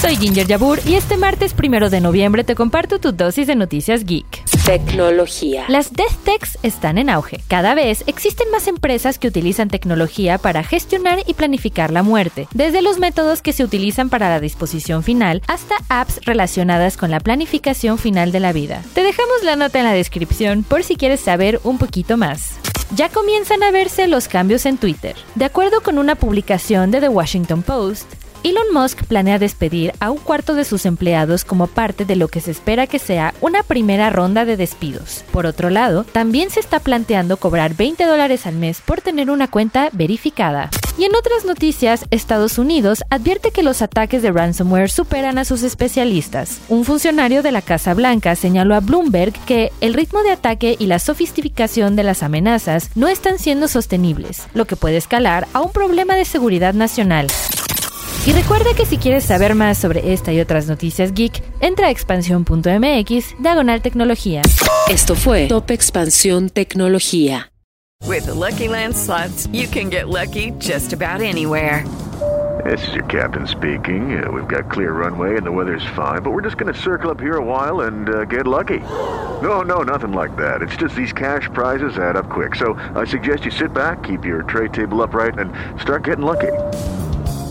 Soy Ginger Yabur y este martes primero de noviembre te comparto tu dosis de noticias geek. Tecnología. Las Death Techs están en auge. Cada vez existen más empresas que utilizan tecnología para gestionar y planificar la muerte, desde los métodos que se utilizan para la disposición final hasta apps relacionadas con la planificación final de la vida. Te dejamos la nota en la descripción por si quieres saber un poquito más. Ya comienzan a verse los cambios en Twitter. De acuerdo con una publicación de The Washington Post, Elon Musk planea despedir a un cuarto de sus empleados como parte de lo que se espera que sea una primera ronda de despidos. Por otro lado, también se está planteando cobrar 20 dólares al mes por tener una cuenta verificada. Y en otras noticias, Estados Unidos advierte que los ataques de ransomware superan a sus especialistas. Un funcionario de la Casa Blanca señaló a Bloomberg que el ritmo de ataque y la sofisticación de las amenazas no están siendo sostenibles, lo que puede escalar a un problema de seguridad nacional. Y recuerda que si quieres saber más sobre esta y otras noticias geek, entra a expansión.mx, diagonal tecnología. Esto fue Top Expansión Tecnología. With the Lucky Land slots, you can get lucky just about anywhere. This is your captain speaking. Uh, we've got clear runway and the weather's fine, but we're just going to circle up here a while and uh, get lucky. No, no, nothing like that. It's just these cash prizes add up quick. So I suggest you sit back, keep your tray table upright, and start getting lucky.